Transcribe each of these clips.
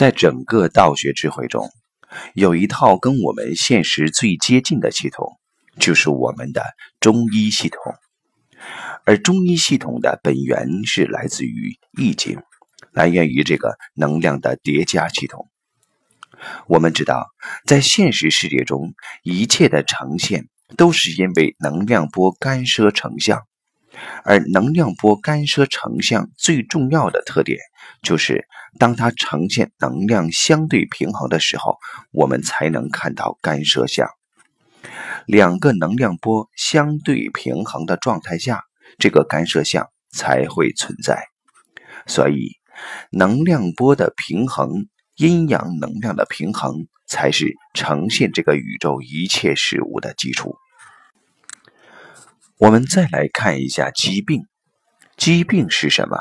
在整个道学智慧中，有一套跟我们现实最接近的系统，就是我们的中医系统。而中医系统的本源是来自于《易经》，来源于这个能量的叠加系统。我们知道，在现实世界中，一切的呈现都是因为能量波干涉成像，而能量波干涉成像最重要的特点，就是当它呈现能量相对平衡的时候，我们才能看到干涉像。两个能量波相对平衡的状态下，这个干涉像才会存在。所以，能量波的平衡。阴阳能量的平衡才是呈现这个宇宙一切事物的基础。我们再来看一下疾病，疾病是什么？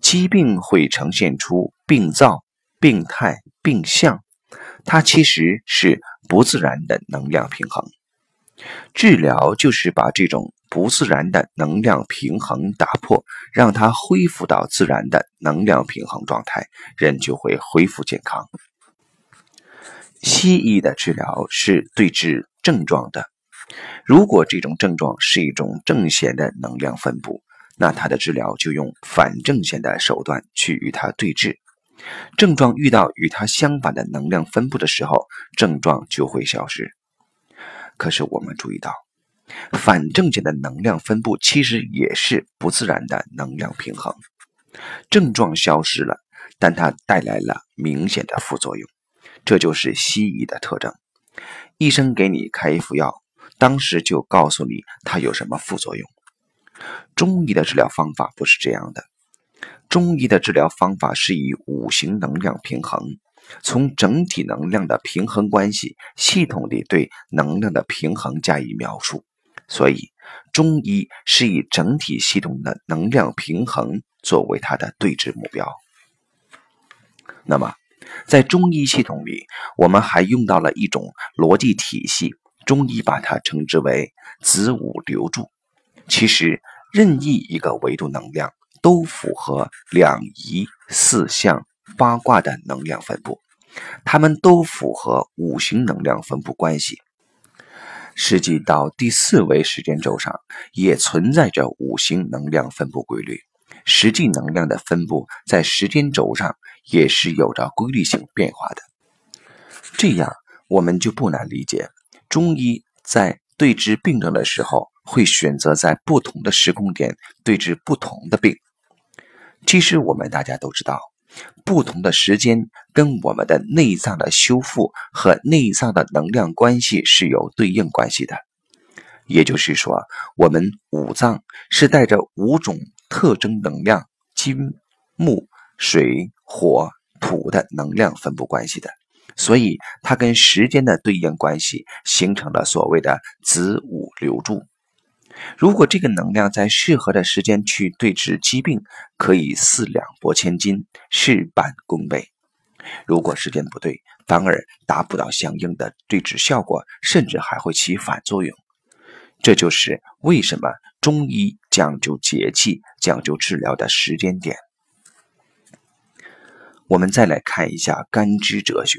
疾病会呈现出病灶、病态、病象，它其实是不自然的能量平衡。治疗就是把这种。不自然的能量平衡打破，让它恢复到自然的能量平衡状态，人就会恢复健康。西医的治疗是对治症状的，如果这种症状是一种正弦的能量分布，那它的治疗就用反正弦的手段去与它对峙。症状遇到与它相反的能量分布的时候，症状就会消失。可是我们注意到。反正弦的能量分布其实也是不自然的能量平衡，症状消失了，但它带来了明显的副作用，这就是西医的特征。医生给你开一副药，当时就告诉你它有什么副作用。中医的治疗方法不是这样的，中医的治疗方法是以五行能量平衡，从整体能量的平衡关系，系统地对能量的平衡加以描述。所以，中医是以整体系统的能量平衡作为它的对峙目标。那么，在中医系统里，我们还用到了一种逻辑体系，中医把它称之为子午流注。其实，任意一个维度能量都符合两仪、四象、八卦的能量分布，它们都符合五行能量分布关系。实际到第四维时间轴上，也存在着五行能量分布规律。实际能量的分布在时间轴上也是有着规律性变化的。这样，我们就不难理解，中医在对治病症的时候，会选择在不同的时空点对治不同的病。其实，我们大家都知道。不同的时间跟我们的内脏的修复和内脏的能量关系是有对应关系的，也就是说，我们五脏是带着五种特征能量——金、木、水、火、土的能量分布关系的，所以它跟时间的对应关系形成了所谓的子午流注。如果这个能量在适合的时间去对治疾病，可以四两拨千斤，事半功倍；如果时间不对，反而达不到相应的对治效果，甚至还会起反作用。这就是为什么中医讲究节气、讲究治疗的时间点。我们再来看一下干支哲学，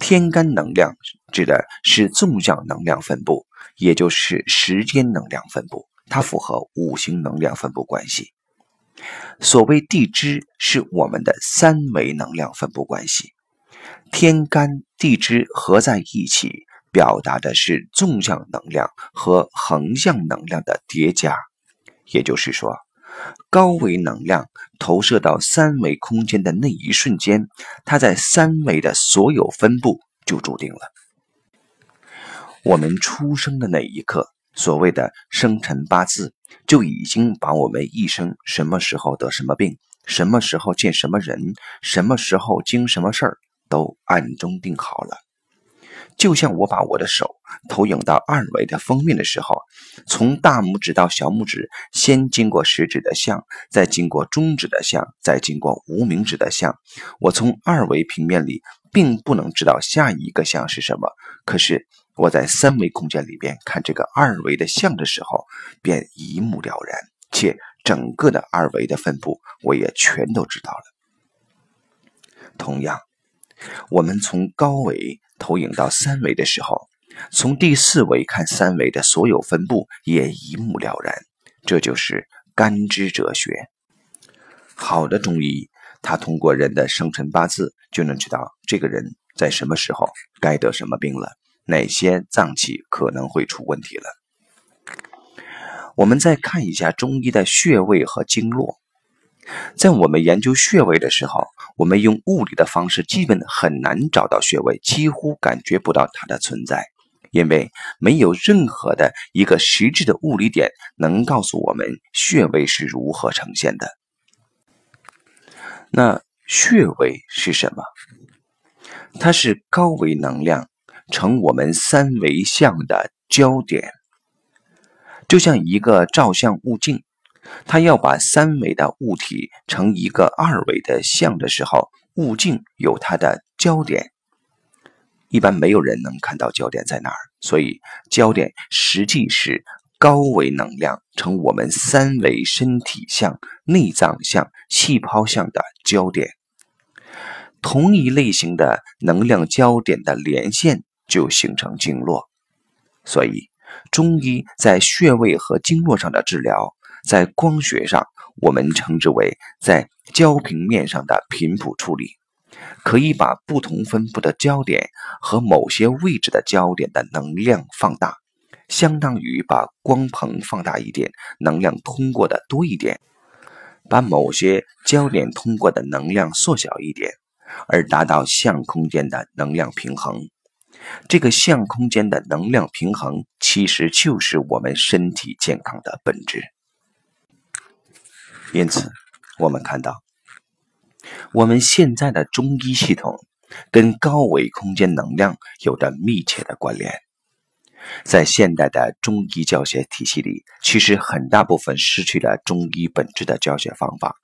天干能量指的是纵向能量分布。也就是时间能量分布，它符合五行能量分布关系。所谓地支，是我们的三维能量分布关系。天干地支合在一起，表达的是纵向能量和横向能量的叠加。也就是说，高维能量投射到三维空间的那一瞬间，它在三维的所有分布就注定了。我们出生的那一刻，所谓的生辰八字，就已经把我们一生什么时候得什么病，什么时候见什么人，什么时候经什么事儿，都暗中定好了。就像我把我的手投影到二维的封面的时候，从大拇指到小拇指，先经过食指的像，再经过中指的像，再经过无名指的像。我从二维平面里并不能知道下一个像是什么，可是。我在三维空间里边看这个二维的像的时候，便一目了然，且整个的二维的分布我也全都知道了。同样，我们从高维投影到三维的时候，从第四维看三维的所有分布也一目了然。这就是干支哲学。好的中医，他通过人的生辰八字就能知道这个人在什么时候该得什么病了，哪些脏器可能会出问题了。我们再看一下中医的穴位和经络。在我们研究穴位的时候，我们用物理的方式基本很难找到穴位，几乎感觉不到它的存在，因为没有任何的一个实质的物理点能告诉我们穴位是如何呈现的。那穴位是什么？它是高维能量成我们三维像的焦点，就像一个照相物镜，它要把三维的物体成一个二维的像的时候，物镜有它的焦点。一般没有人能看到焦点在哪儿，所以焦点实际是。高维能量成我们三维身体像、内脏像、细胞像的焦点，同一类型的能量焦点的连线就形成经络。所以，中医在穴位和经络上的治疗，在光学上我们称之为在焦平面上的频谱处理，可以把不同分布的焦点和某些位置的焦点的能量放大。相当于把光棚放大一点，能量通过的多一点；把某些焦点通过的能量缩小一点，而达到相空间的能量平衡。这个相空间的能量平衡，其实就是我们身体健康的本质。因此，我们看到，我们现在的中医系统跟高维空间能量有着密切的关联。在现代的中医教学体系里，其实很大部分失去了中医本质的教学方法，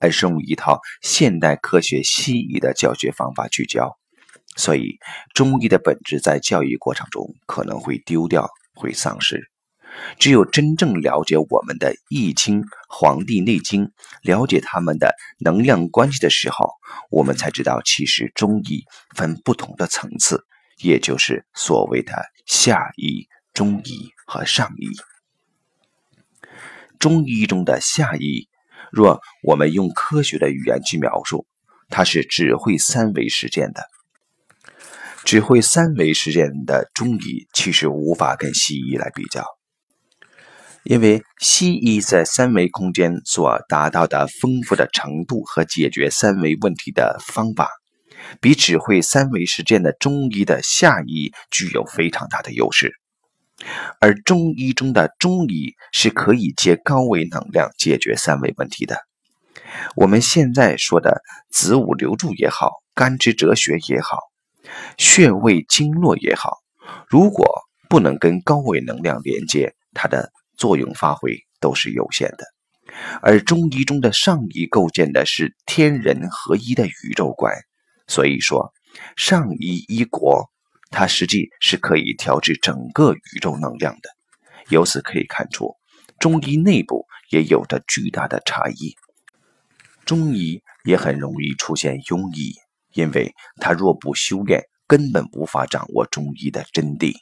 而是用一套现代科学西医的教学方法去教。所以，中医的本质在教育过程中可能会丢掉、会丧失。只有真正了解我们的《易经》《黄帝内经》，了解他们的能量关系的时候，我们才知道，其实中医分不同的层次。也就是所谓的下医、中医和上医。中医中的下医，若我们用科学的语言去描述，它是只会三维实践的。只会三维实践的中医，其实无法跟西医来比较，因为西医在三维空间所达到的丰富的程度和解决三维问题的方法。比只会三维实践的中医的下医具有非常大的优势，而中医中的中医是可以借高维能量解决三维问题的。我们现在说的子午流注也好，干支哲学也好，穴位经络也好，如果不能跟高维能量连接，它的作用发挥都是有限的。而中医中的上医构建的是天人合一的宇宙观。所以说，上医医国，它实际是可以调制整个宇宙能量的。由此可以看出，中医内部也有着巨大的差异。中医也很容易出现庸医，因为他若不修炼，根本无法掌握中医的真谛。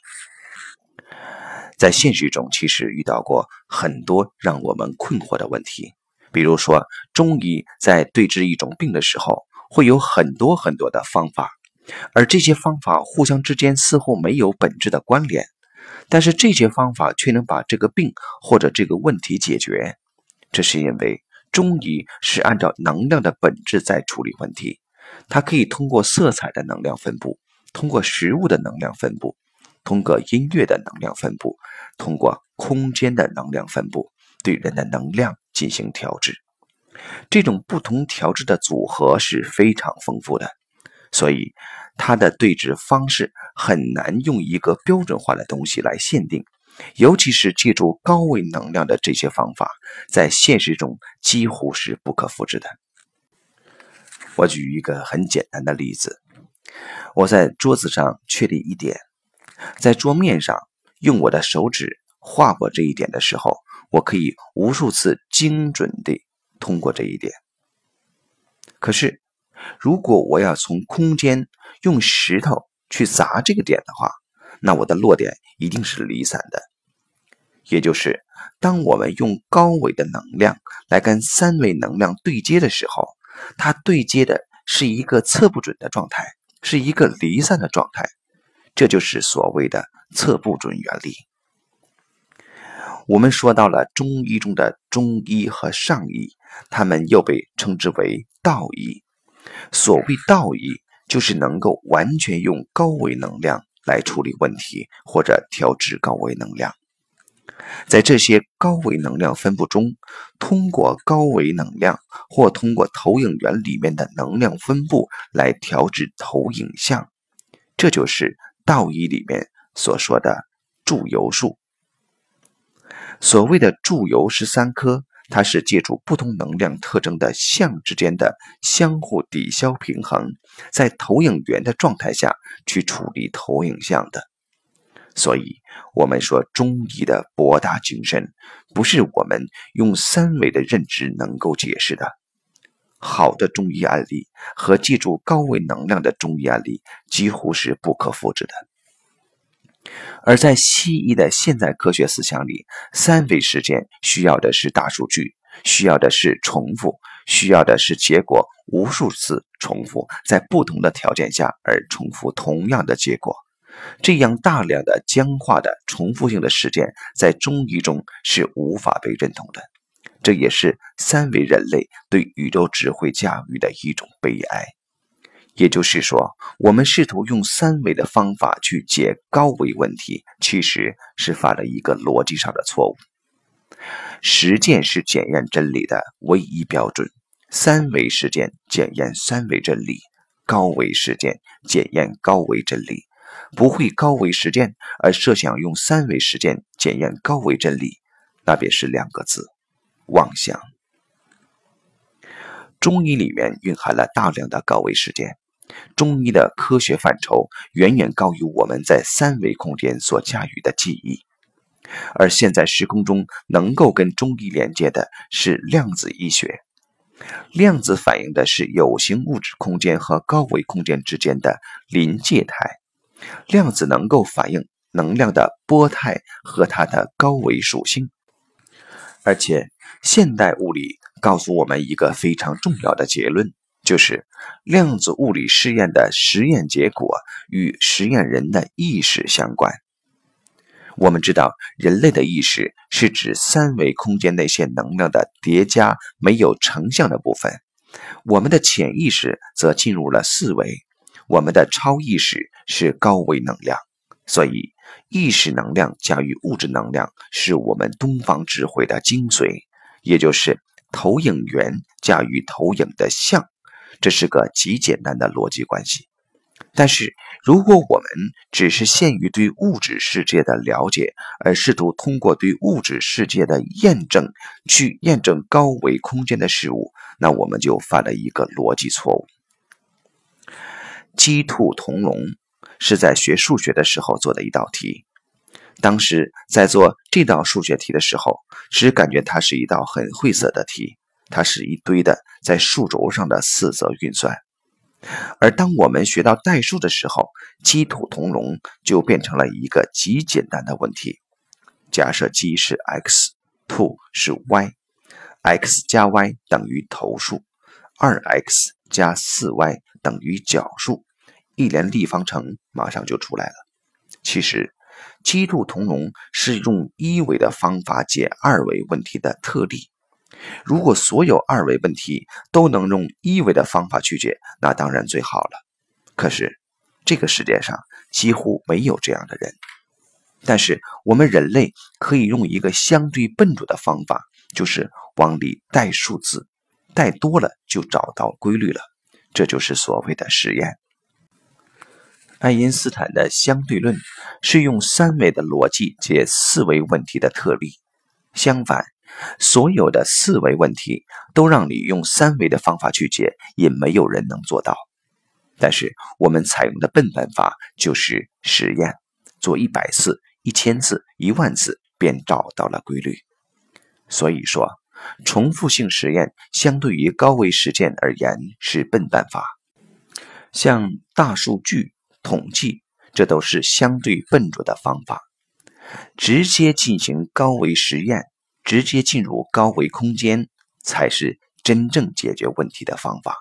在现实中，其实遇到过很多让我们困惑的问题，比如说，中医在对治一种病的时候。会有很多很多的方法，而这些方法互相之间似乎没有本质的关联，但是这些方法却能把这个病或者这个问题解决。这是因为中医是按照能量的本质在处理问题，它可以通过色彩的能量分布，通过食物的能量分布，通过音乐的能量分布，通过空间的能量分布，对人的能量进行调制。这种不同调制的组合是非常丰富的，所以它的对治方式很难用一个标准化的东西来限定。尤其是借助高维能量的这些方法，在现实中几乎是不可复制的。我举一个很简单的例子：我在桌子上确立一点，在桌面上用我的手指划过这一点的时候，我可以无数次精准地。通过这一点，可是如果我要从空间用石头去砸这个点的话，那我的落点一定是离散的。也就是，当我们用高维的能量来跟三维能量对接的时候，它对接的是一个测不准的状态，是一个离散的状态。这就是所谓的测不准原理。我们说到了中医中的中医和上医，他们又被称之为道医。所谓道医，就是能够完全用高维能量来处理问题，或者调制高维能量。在这些高维能量分布中，通过高维能量或通过投影源里面的能量分布来调制投影像，这就是道医里面所说的祝由术。所谓的祝由十三科，它是借助不同能量特征的相之间的相互抵消平衡，在投影源的状态下去处理投影像的。所以，我们说中医的博大精深，不是我们用三维的认知能够解释的。好的中医案例和借助高维能量的中医案例，几乎是不可复制的。而在西医的现代科学思想里，三维实践需要的是大数据，需要的是重复，需要的是结果无数次重复，在不同的条件下而重复同样的结果。这样大量的僵化的重复性的实践，在中医中是无法被认同的。这也是三维人类对宇宙智慧驾驭的一种悲哀。也就是说，我们试图用三维的方法去解高维问题，其实是犯了一个逻辑上的错误。实践是检验真理的唯一标准，三维实践检验三维真理，高维实践检验高维真理。不会高维实践而设想用三维实践检验高维真理，那便是两个字：妄想。中医里面蕴含了大量的高维实践，中医的科学范畴远远高于我们在三维空间所驾驭的记忆。而现在时空中能够跟中医连接的是量子医学，量子反映的是有形物质空间和高维空间之间的临界态。量子能够反映能量的波态和它的高维属性，而且现代物理告诉我们一个非常重要的结论，就是量子物理试验的实验结果与实验人的意识相关。我们知道，人类的意识是指三维空间那些能量的叠加，没有成像的部分；我们的潜意识则进入了四维。我们的超意识是高维能量，所以意识能量加于物质能量是我们东方智慧的精髓，也就是投影源加于投影的像，这是个极简单的逻辑关系。但是，如果我们只是限于对物质世界的了解，而试图通过对物质世界的验证去验证高维空间的事物，那我们就犯了一个逻辑错误。鸡兔同笼是在学数学的时候做的一道题。当时在做这道数学题的时候，只感觉它是一道很晦涩的题，它是一堆的在数轴上的四则运算。而当我们学到代数的时候，鸡兔同笼就变成了一个极简单的问题。假设鸡是 x，兔是 y，x 加 y 等于头数，二 x 加四 y 等于角数。一连立方程马上就出来了。其实，鸡兔同笼是用一维的方法解二维问题的特例。如果所有二维问题都能用一维的方法去解，那当然最好了。可是，这个世界上几乎没有这样的人。但是，我们人类可以用一个相对笨拙的方法，就是往里带数字，带多了就找到规律了。这就是所谓的实验。爱因斯坦的相对论是用三维的逻辑解四维问题的特例。相反，所有的四维问题都让你用三维的方法去解，也没有人能做到。但是我们采用的笨办法就是实验，做一百次、一千次、一万次，便找到了规律。所以说，重复性实验相对于高维实践而言是笨办法。像大数据统计，这都是相对笨拙的方法。直接进行高维实验，直接进入高维空间，才是真正解决问题的方法。